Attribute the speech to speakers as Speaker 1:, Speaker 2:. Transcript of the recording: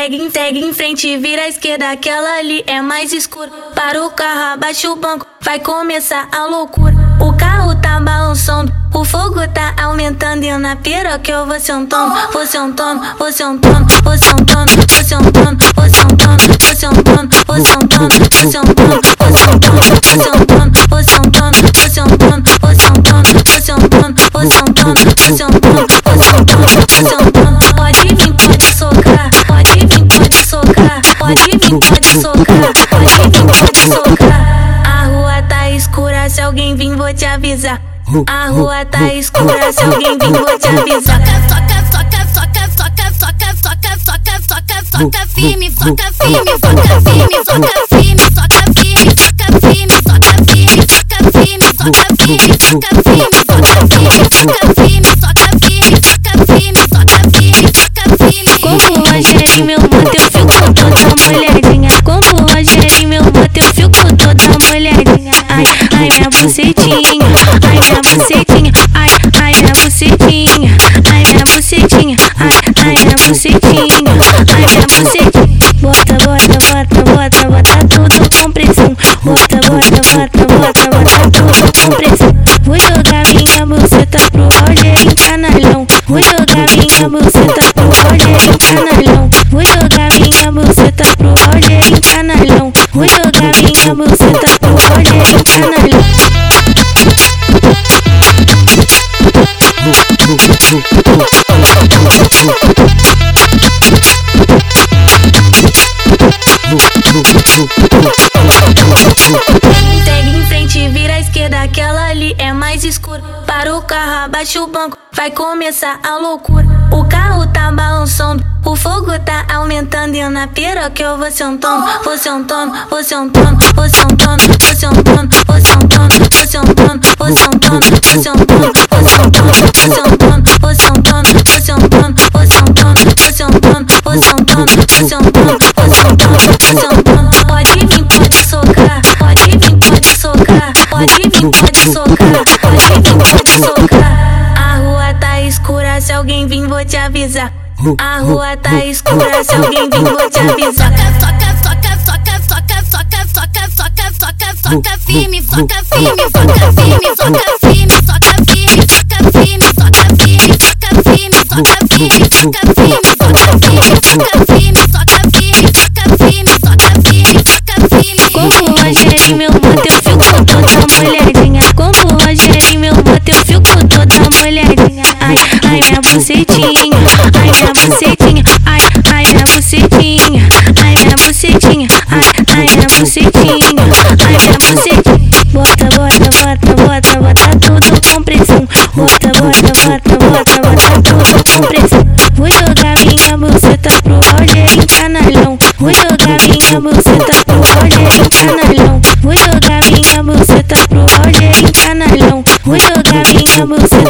Speaker 1: Segue, segue em frente, vira à esquerda, aquela ali é mais escura. Para o carro, abaixa o banco, vai começar a loucura. O carro tá balançando, o fogo tá aumentando e na piroca eu vou sentando, vou sentando, vou sentando, vou sentando, vou sentando, vou sentando, vou sentando, vou sentando, vou sentando, vou sentando, vou sentando, alguém vir vou te avisar. A rua tá escura, se alguém vir vou te avisar.
Speaker 2: Foca firme, foca firme, foca firme, foca firme, foca firme, foca firme, foca firme, foca firme, foca firme, foca firme, foca firme, foca firme,
Speaker 1: bucetinha, ai, ai, minha bucetinha, ai, minha bucetinha, ai, ai, minha bucetinha, ai, minha bucetinha. Bota, bota, bota, bota, bota tudo com pressão. Bota, bota, bota, bota, bota tudo com pressão. Vou jogar minha buceta pro Rogério canalhão. Vou jogar minha buceta pro Rogério canalhão. É escura. Para o carro, abaixa o banco, vai começar a loucura. O carro tá balançando, o fogo tá aumentando e na piroca eu vou sentando, vou sentando, vou sentando, vou sentando, vou sentando, vou sentando, vou sentando, vou sentando, vou sentando, vou sentando, vou sentando, vou sentando, vou sentando, vou sentando, vou sentando, vou sentando, vou sentando, vou sentando, vou sentando. Pode vir, pode socar, pode vir, pode socar, pode vir, pode socar, socar. A rua tá escura, se alguém vir vou te avisar. A rua tá escura, se alguém vir vou te avisar.
Speaker 2: Foca, foca, foca, foca, foca, foca, foca, foca, foca firme, foca firme, foca firme, foca firme, foca firme, foca firme, foca firme, foca firme, foca firme, foca firme, foca firme, foca firme, foca firme, foca firme, foca firme, foca firme.
Speaker 1: Como o Rogério, meu moto, eu fico toda molhadinha. Bucetinha, ai, minha bucetinha, ai, ai, minha bucetinha, ai, minha bucetinha, ai, ai, minha bucetinha, ai, minha bucetinha. Bota, bota, bota, bota, bota tudo com pressão. Bota, bota, bota, bota, bota tudo com pressão. Vou jogar minha buceta pro Rogério canalhão. Vou jogar minha buceta pro Rogério canalhão. Vou jogar minha buceta pro Rogério canalhão. Vou jogar minha buceta